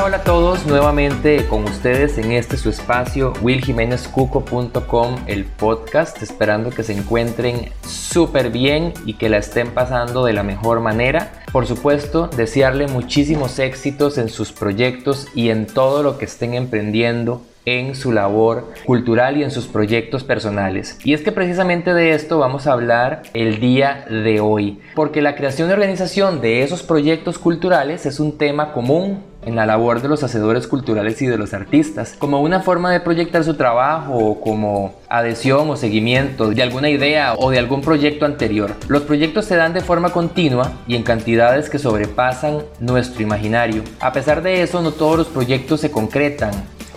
Hola, a todos, nuevamente con ustedes en este su espacio willjimenezcuco.com, el podcast, esperando que se encuentren súper bien y que la estén pasando de la mejor manera. Por supuesto, desearle muchísimos éxitos en sus proyectos y en todo lo que estén emprendiendo en su labor cultural y en sus proyectos personales. Y es que precisamente de esto vamos a hablar el día de hoy, porque la creación y organización de esos proyectos culturales es un tema común en la labor de los hacedores culturales y de los artistas, como una forma de proyectar su trabajo o como adhesión o seguimiento de alguna idea o de algún proyecto anterior. Los proyectos se dan de forma continua y en cantidades que sobrepasan nuestro imaginario. A pesar de eso, no todos los proyectos se concretan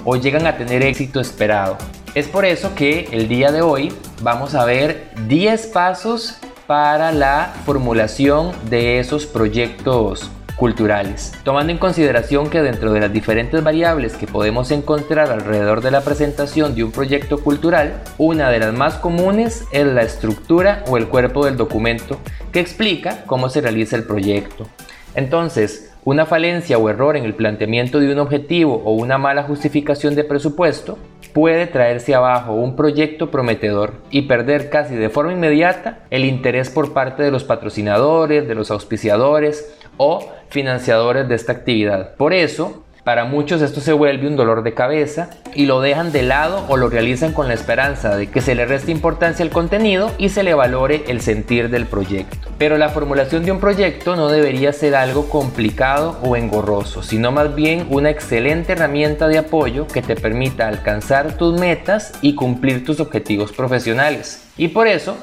o llegan a tener éxito esperado. Es por eso que el día de hoy vamos a ver 10 pasos para la formulación de esos proyectos culturales, tomando en consideración que dentro de las diferentes variables que podemos encontrar alrededor de la presentación de un proyecto cultural, una de las más comunes es la estructura o el cuerpo del documento que explica cómo se realiza el proyecto. Entonces, una falencia o error en el planteamiento de un objetivo o una mala justificación de presupuesto puede traerse abajo un proyecto prometedor y perder casi de forma inmediata el interés por parte de los patrocinadores, de los auspiciadores o financiadores de esta actividad. Por eso, para muchos esto se vuelve un dolor de cabeza y lo dejan de lado o lo realizan con la esperanza de que se le reste importancia al contenido y se le valore el sentir del proyecto. Pero la formulación de un proyecto no debería ser algo complicado o engorroso, sino más bien una excelente herramienta de apoyo que te permita alcanzar tus metas y cumplir tus objetivos profesionales. Y por eso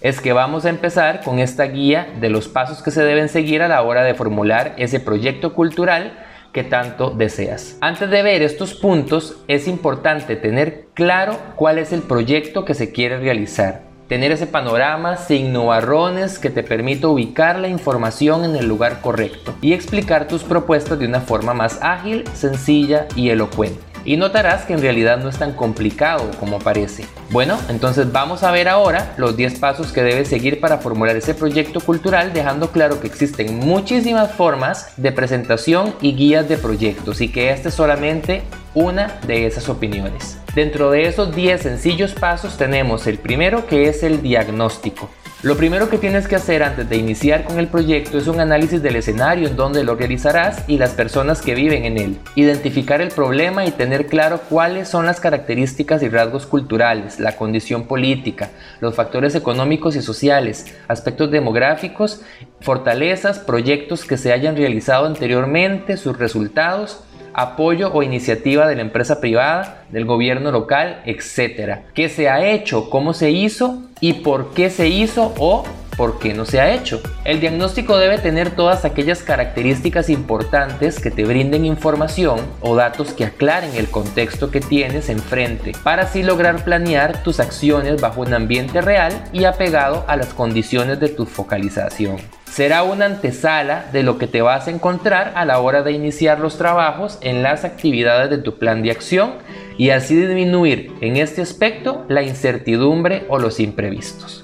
es que vamos a empezar con esta guía de los pasos que se deben seguir a la hora de formular ese proyecto cultural que tanto deseas. Antes de ver estos puntos, es importante tener claro cuál es el proyecto que se quiere realizar. Tener ese panorama sin nubarrones que te permita ubicar la información en el lugar correcto y explicar tus propuestas de una forma más ágil, sencilla y elocuente y notarás que en realidad no es tan complicado como parece. Bueno, entonces vamos a ver ahora los 10 pasos que debes seguir para formular ese proyecto cultural, dejando claro que existen muchísimas formas de presentación y guías de proyectos y que esta es solamente una de esas opiniones. Dentro de esos 10 sencillos pasos tenemos el primero que es el diagnóstico. Lo primero que tienes que hacer antes de iniciar con el proyecto es un análisis del escenario en donde lo realizarás y las personas que viven en él. Identificar el problema y tener claro cuáles son las características y rasgos culturales, la condición política, los factores económicos y sociales, aspectos demográficos, fortalezas, proyectos que se hayan realizado anteriormente, sus resultados apoyo o iniciativa de la empresa privada, del gobierno local, etc. ¿Qué se ha hecho? ¿Cómo se hizo? ¿Y por qué se hizo? ¿O por qué no se ha hecho. El diagnóstico debe tener todas aquellas características importantes que te brinden información o datos que aclaren el contexto que tienes enfrente, para así lograr planear tus acciones bajo un ambiente real y apegado a las condiciones de tu focalización será una antesala de lo que te vas a encontrar a la hora de iniciar los trabajos en las actividades de tu plan de acción y así disminuir en este aspecto la incertidumbre o los imprevistos.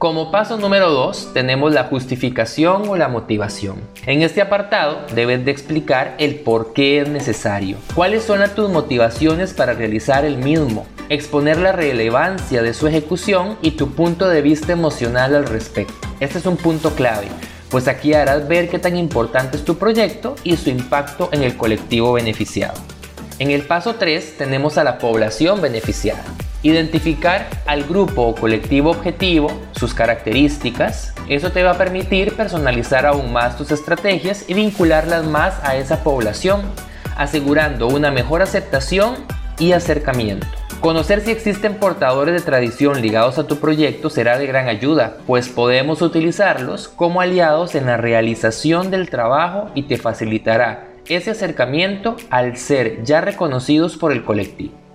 Como paso número 2 tenemos la justificación o la motivación. En este apartado debes de explicar el por qué es necesario, cuáles son tus motivaciones para realizar el mismo, exponer la relevancia de su ejecución y tu punto de vista emocional al respecto. Este es un punto clave, pues aquí harás ver qué tan importante es tu proyecto y su impacto en el colectivo beneficiado. En el paso 3 tenemos a la población beneficiada. Identificar al grupo o colectivo objetivo, sus características, eso te va a permitir personalizar aún más tus estrategias y vincularlas más a esa población, asegurando una mejor aceptación y acercamiento. Conocer si existen portadores de tradición ligados a tu proyecto será de gran ayuda, pues podemos utilizarlos como aliados en la realización del trabajo y te facilitará ese acercamiento al ser ya reconocidos por el colectivo.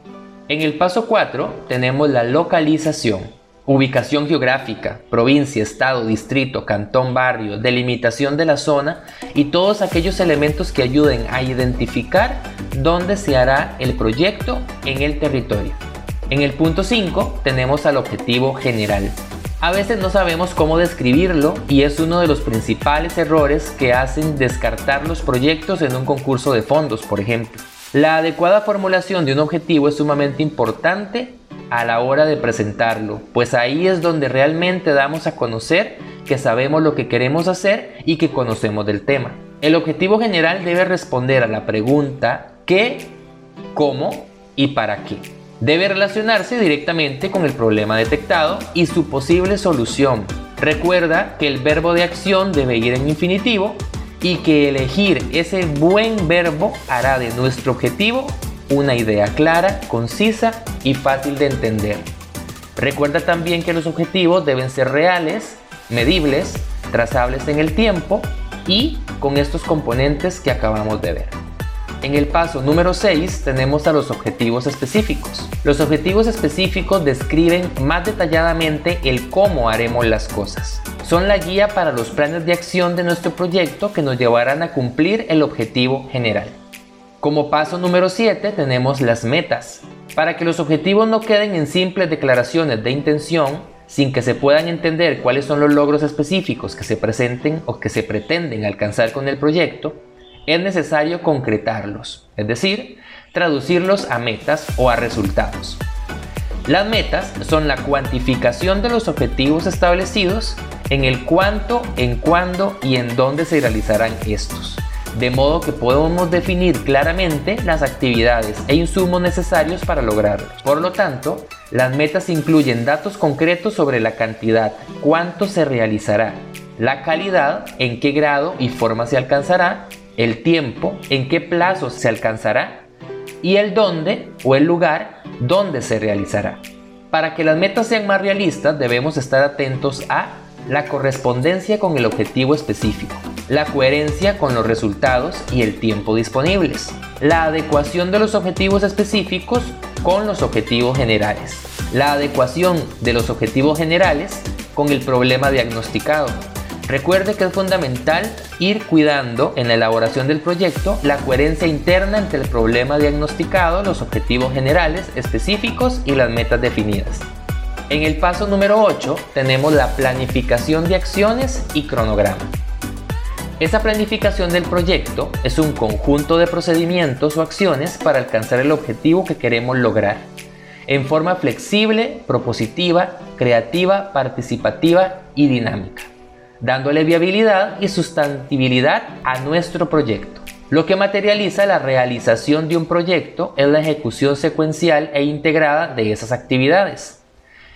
En el paso 4 tenemos la localización, ubicación geográfica, provincia, estado, distrito, cantón, barrio, delimitación de la zona y todos aquellos elementos que ayuden a identificar dónde se hará el proyecto en el territorio. En el punto 5 tenemos al objetivo general, A veces no sabemos cómo describirlo y es uno de los principales errores que hacen descartar los proyectos en un concurso de fondos, por ejemplo. La adecuada formulación de un objetivo es sumamente importante a la hora de presentarlo, pues ahí es donde realmente damos a conocer que sabemos lo que queremos hacer y que conocemos del tema. El objetivo general debe responder a la pregunta ¿qué, cómo y para qué? Debe relacionarse directamente con el problema detectado y su posible solución. Recuerda que el verbo de acción debe ir en infinitivo y que elegir ese buen verbo hará de nuestro objetivo una idea clara, concisa y fácil de entender. Recuerda también que los objetivos deben ser reales, medibles, trazables en el tiempo y con estos componentes que acabamos de ver. En el paso número 6 tenemos a los objetivos específicos. Los objetivos específicos describen más detalladamente el cómo haremos las cosas. Son la guía para los planes de acción de nuestro proyecto que nos llevarán a cumplir el objetivo general. Como paso número 7 tenemos las metas. Para que los objetivos no queden en simples declaraciones de intención, sin que se puedan entender cuáles son los logros específicos que se presenten o que se pretenden alcanzar con el proyecto, es necesario concretarlos, es decir, traducirlos a metas o a resultados. Las metas son la cuantificación de los objetivos establecidos en el cuánto, en cuándo y en dónde se realizarán estos, de modo que podemos definir claramente las actividades e insumos necesarios para lograrlos. Por lo tanto, las metas incluyen datos concretos sobre la cantidad, cuánto se realizará, la calidad, en qué grado y forma se alcanzará el tiempo, en qué plazo se alcanzará y el dónde o el lugar donde se realizará. Para que las metas sean más realistas debemos estar atentos a la correspondencia con el objetivo específico, la coherencia con los resultados y el tiempo disponibles, la adecuación de los objetivos específicos con los objetivos generales, la adecuación de los objetivos generales con el problema diagnosticado, Recuerde que es fundamental ir cuidando en la elaboración del proyecto la coherencia interna entre el problema diagnosticado, los objetivos generales, específicos y las metas definidas. En el paso número 8 tenemos la planificación de acciones y cronograma. Esa planificación del proyecto es un conjunto de procedimientos o acciones para alcanzar el objetivo que queremos lograr, en forma flexible, propositiva, creativa, participativa y dinámica dándole viabilidad y sustantibilidad a nuestro proyecto. Lo que materializa la realización de un proyecto es la ejecución secuencial e integrada de esas actividades.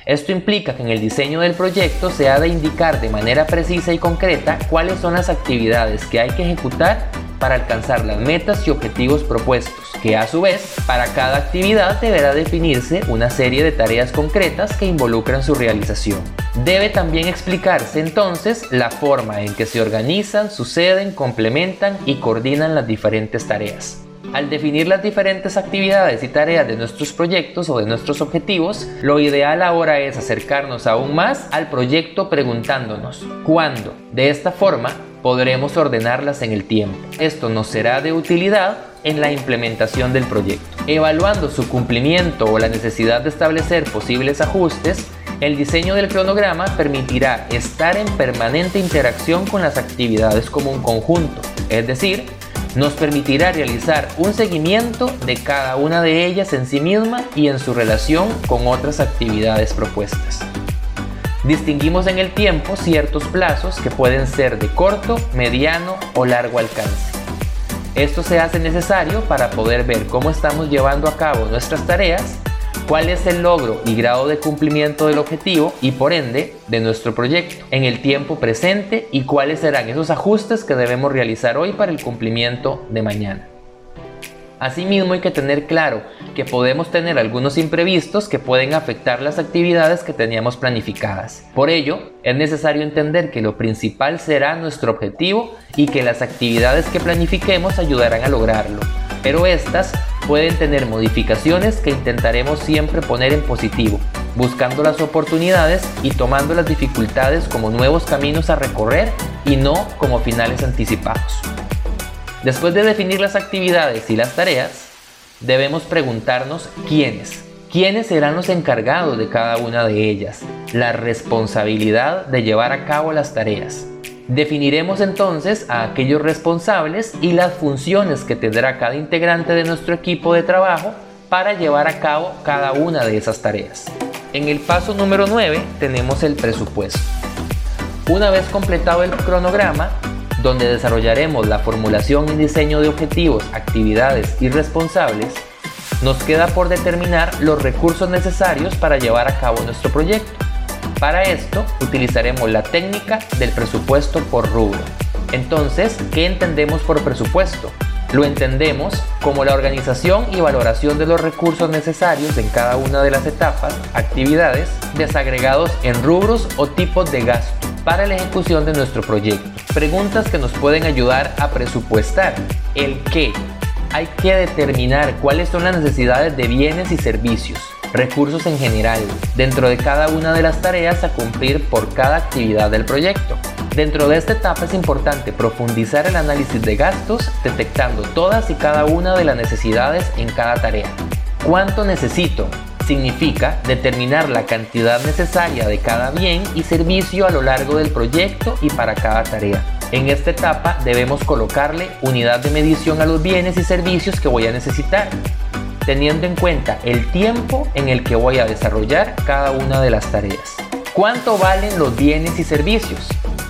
Esto implica que en el diseño del proyecto se ha de indicar de manera precisa y concreta cuáles son las actividades que hay que ejecutar para alcanzar las metas y objetivos propuestos, que a su vez, para cada actividad deberá definirse una serie de tareas concretas que involucran su realización. Debe también explicarse entonces la forma en que se organizan, suceden, complementan y coordinan las diferentes tareas. Al definir las diferentes actividades y tareas de nuestros proyectos o de nuestros objetivos, lo ideal ahora es acercarnos aún más al proyecto preguntándonos ¿cuándo? De esta forma podremos ordenarlas en el tiempo. Esto nos será de utilidad en la implementación del proyecto. Evaluando su cumplimiento o la necesidad de establecer posibles ajustes, el diseño del cronograma permitirá estar en permanente interacción con las actividades como un conjunto, es decir, nos permitirá realizar un seguimiento de cada una de ellas en sí misma y en su relación con otras actividades propuestas. Distinguimos en el tiempo ciertos plazos que pueden ser de corto, mediano o largo alcance. Esto se hace necesario para poder ver cómo estamos llevando a cabo nuestras tareas cuál es el logro y grado de cumplimiento del objetivo y por ende de nuestro proyecto en el tiempo presente y cuáles serán esos ajustes que debemos realizar hoy para el cumplimiento de mañana. Asimismo hay que tener claro que podemos tener algunos imprevistos que pueden afectar las actividades que teníamos planificadas. Por ello, es necesario entender que lo principal será nuestro objetivo y que las actividades que planifiquemos ayudarán a lograrlo pero estas pueden tener modificaciones que intentaremos siempre poner en positivo, buscando las oportunidades y tomando las dificultades como nuevos caminos a recorrer y no como finales anticipados. Después de definir las actividades y las tareas, debemos preguntarnos quiénes, ¿Quiénes serán los encargados de cada una de ellas? La responsabilidad de llevar a cabo las tareas. Definiremos entonces a aquellos responsables y las funciones que tendrá cada integrante de nuestro equipo de trabajo para llevar a cabo cada una de esas tareas. En el paso número 9 tenemos el presupuesto. Una vez completado el cronograma, donde desarrollaremos la formulación y diseño de objetivos, actividades y responsables, nos queda por determinar los recursos necesarios para llevar a cabo nuestro proyecto. Para esto utilizaremos la técnica del presupuesto por rubro. Entonces, ¿qué entendemos por presupuesto? Lo entendemos como la organización y valoración de los recursos necesarios en cada una de las etapas, actividades, desagregados en rubros o tipos de gasto para la ejecución de nuestro proyecto. Preguntas que nos pueden ayudar a presupuestar. El qué. Hay que determinar cuáles son las necesidades de bienes y servicios recursos en general, dentro de cada una de las tareas a cumplir por cada actividad del proyecto. Dentro de esta etapa es importante profundizar el análisis de gastos, detectando todas y cada una de las necesidades en cada tarea. ¿Cuánto necesito? Significa determinar la cantidad necesaria de cada bien y servicio a lo largo del proyecto y para cada tarea. En esta etapa debemos colocarle unidad de medición a los bienes y servicios que voy a necesitar, teniendo en cuenta el tiempo en el que voy a desarrollar cada una de las tareas. ¿Cuánto valen los bienes y servicios?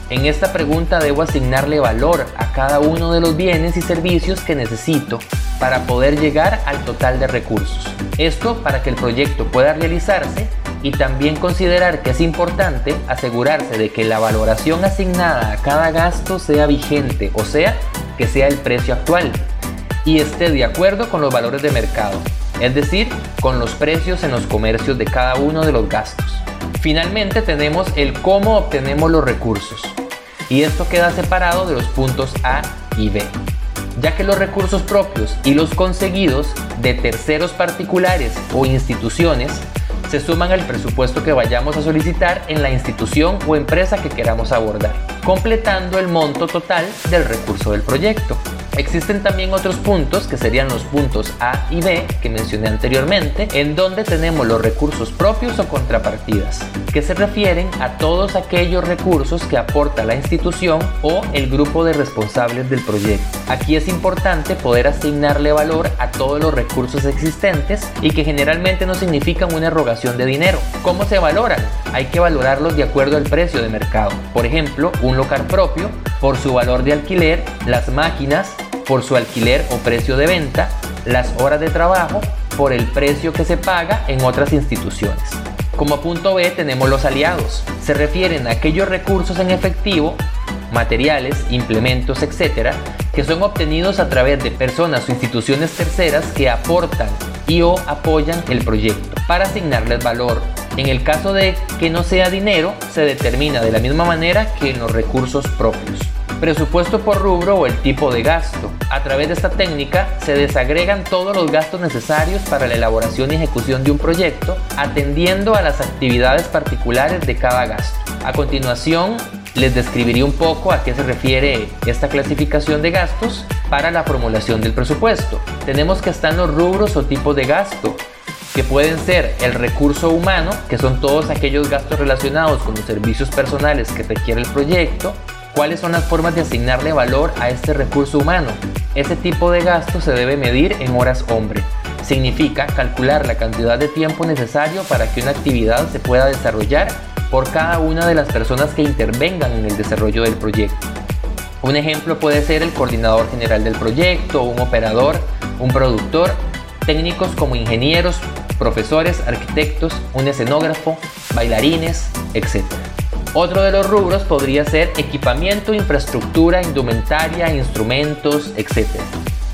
En esta pregunta debo asignarle valor a cada uno de los bienes y servicios que necesito para poder llegar al total de recursos. Esto para que el proyecto pueda realizarse y también considerar que es importante asegurarse de que la valoración asignada a cada gasto sea vigente, o sea, que sea el precio actual, y esté de acuerdo con los valores de mercado, es decir, con los precios en los comercios de cada uno de los gastos. Finalmente tenemos el cómo obtenemos los recursos, y esto queda separado de los puntos A y B, ya que los recursos propios y los conseguidos de terceros particulares o instituciones se suman al presupuesto que vayamos a solicitar en la institución o empresa que queramos abordar, completando el monto total del recurso del proyecto. Existen también otros puntos que serían los puntos A y B que mencioné anteriormente, en donde tenemos los recursos propios o contrapartidas, que se refieren a todos aquellos recursos que aporta la institución o el grupo de responsables del proyecto. Aquí es importante poder asignarle valor a todos los recursos existentes y que generalmente no significan una erogación de dinero. ¿Cómo se valoran? Hay que valorarlos de acuerdo al precio de mercado. Por ejemplo, un local propio por su valor de alquiler, las máquinas, por su alquiler o precio de venta, las horas de trabajo por el precio que se paga en otras instituciones. Como punto B tenemos los aliados. Se refieren a aquellos recursos en efectivo, materiales, implementos, etc., que son obtenidos a través de personas o instituciones terceras que aportan y o apoyan el proyecto para asignarles valor. En el caso de que no sea dinero, se determina de la misma manera que en los recursos propios. Presupuesto por rubro o el tipo de gasto. A través de esta técnica se desagregan todos los gastos necesarios para la elaboración y ejecución de un proyecto, atendiendo a las actividades particulares de cada gasto. A continuación, les describiré un poco a qué se refiere esta clasificación de gastos para la formulación del presupuesto. Tenemos que están los rubros o tipos de gasto, que pueden ser el recurso humano, que son todos aquellos gastos relacionados con los servicios personales que requiere el proyecto, ¿Cuáles son las formas de asignarle valor a este recurso humano? Ese tipo de gasto se debe medir en horas hombre. Significa calcular la cantidad de tiempo necesario para que una actividad se pueda desarrollar por cada una de las personas que intervengan en el desarrollo del proyecto. Un ejemplo puede ser el coordinador general del proyecto, un operador, un productor, técnicos como ingenieros, profesores, arquitectos, un escenógrafo, bailarines, etc. Otro de los rubros podría ser equipamiento, infraestructura, indumentaria, instrumentos, etc.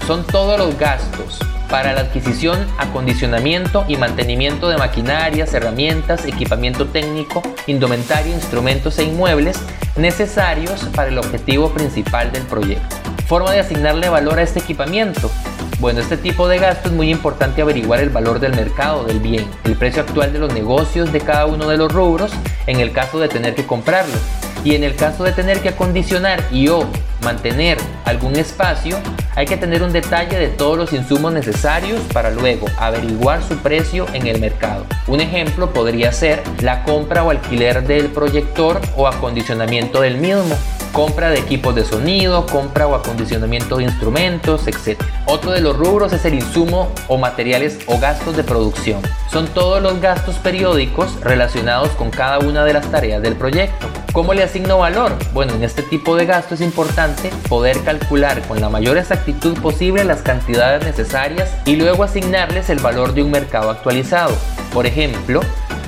Son todos los gastos para la adquisición, acondicionamiento y mantenimiento de maquinarias, herramientas, equipamiento técnico, indumentaria, instrumentos e inmuebles necesarios para el objetivo principal del proyecto. Forma de asignarle valor a este equipamiento. Bueno, este tipo de gasto es muy importante averiguar el valor del mercado del bien, el precio actual de los negocios de cada uno de los rubros en el caso de tener que comprarlo. Y en el caso de tener que acondicionar y o mantener algún espacio, hay que tener un detalle de todos los insumos necesarios para luego averiguar su precio en el mercado. Un ejemplo podría ser la compra o alquiler del proyector o acondicionamiento del mismo compra de equipos de sonido, compra o acondicionamiento de instrumentos, etc. Otro de los rubros es el insumo o materiales o gastos de producción. Son todos los gastos periódicos relacionados con cada una de las tareas del proyecto. ¿Cómo le asigno valor? Bueno, en este tipo de gasto es importante poder calcular con la mayor exactitud posible las cantidades necesarias y luego asignarles el valor de un mercado actualizado. Por ejemplo,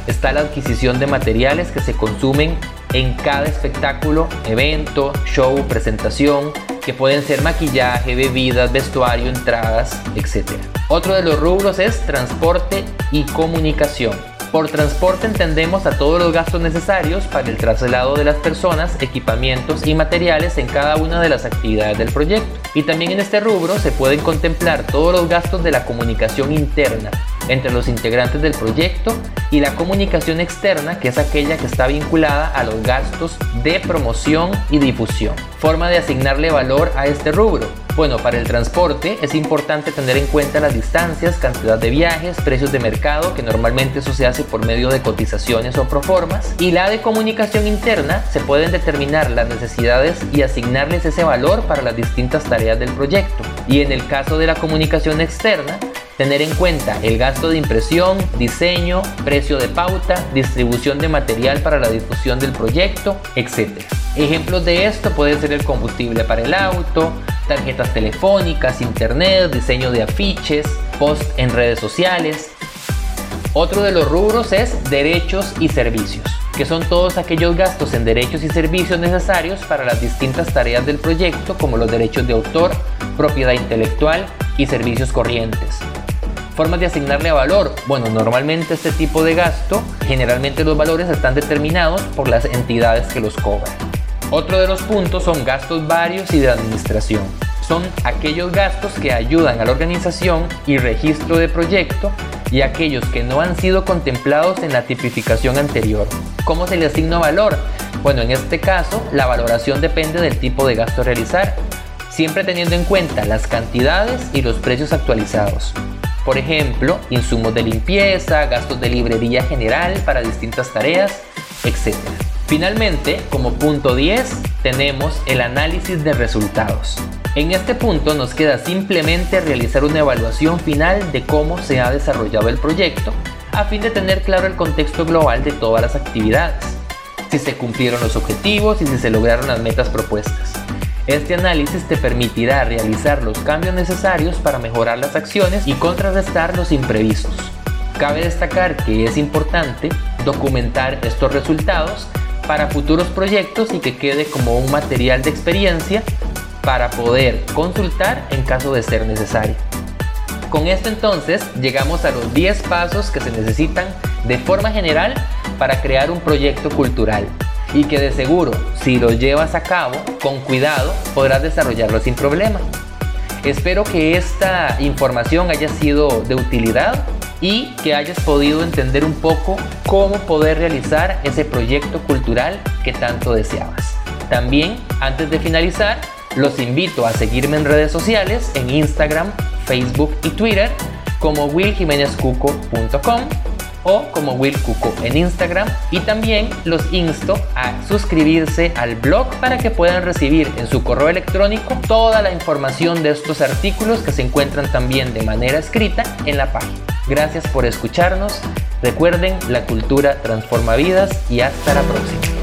está la adquisición de materiales que se consumen en cada espectáculo, evento, show, presentación, que pueden ser maquillaje, bebidas, vestuario, entradas, etc. Otro de los rubros es transporte y comunicación. Por transporte entendemos a todos los gastos necesarios para el traslado de las personas, equipamientos y materiales en cada una de las actividades del proyecto. Y también en este rubro se pueden contemplar todos los gastos de la comunicación interna entre los integrantes del proyecto y la comunicación externa, que es aquella que está vinculada a los gastos de promoción y difusión. Forma de asignarle valor a este rubro. Bueno, para el transporte es importante tener en cuenta las distancias, cantidad de viajes, precios de mercado, que normalmente eso se hace por medio de cotizaciones o proformas. Y la de comunicación interna se pueden determinar las necesidades y asignarles ese valor para las distintas tareas del proyecto. Y en el caso de la comunicación externa, Tener en cuenta el gasto de impresión, diseño, precio de pauta, distribución de material para la difusión del proyecto, etc. Ejemplos de esto pueden ser el combustible para el auto, tarjetas telefónicas, internet, diseño de afiches, post en redes sociales. Otro de los rubros es derechos y servicios, que son todos aquellos gastos en derechos y servicios necesarios para las distintas tareas del proyecto, como los derechos de autor, propiedad intelectual y servicios corrientes. Formas de asignarle valor. Bueno, normalmente este tipo de gasto, generalmente los valores están determinados por las entidades que los cobran. Otro de los puntos son gastos varios y de administración. Son aquellos gastos que ayudan a la organización y registro de proyecto y aquellos que no han sido contemplados en la tipificación anterior. ¿Cómo se le asigna valor? Bueno, en este caso, la valoración depende del tipo de gasto a realizar, siempre teniendo en cuenta las cantidades y los precios actualizados. Por ejemplo, insumos de limpieza, gastos de librería general para distintas tareas, etc. Finalmente, como punto 10, tenemos el análisis de resultados. En este punto nos queda simplemente realizar una evaluación final de cómo se ha desarrollado el proyecto, a fin de tener claro el contexto global de todas las actividades, si se cumplieron los objetivos y si se lograron las metas propuestas. Este análisis te permitirá realizar los cambios necesarios para mejorar las acciones y contrarrestar los imprevistos. Cabe destacar que es importante documentar estos resultados para futuros proyectos y que quede como un material de experiencia para poder consultar en caso de ser necesario. Con esto entonces llegamos a los 10 pasos que se necesitan de forma general para crear un proyecto cultural y que de seguro, si lo llevas a cabo con cuidado, podrás desarrollarlo sin problema. Espero que esta información haya sido de utilidad y que hayas podido entender un poco cómo poder realizar ese proyecto cultural que tanto deseabas. También, antes de finalizar, los invito a seguirme en redes sociales, en Instagram, Facebook y Twitter como willjimenezcuco.com o como Will Cuco en Instagram y también los insto a suscribirse al blog para que puedan recibir en su correo electrónico toda la información de estos artículos que se encuentran también de manera escrita en la página. Gracias por escucharnos, recuerden la cultura transforma vidas y hasta la próxima.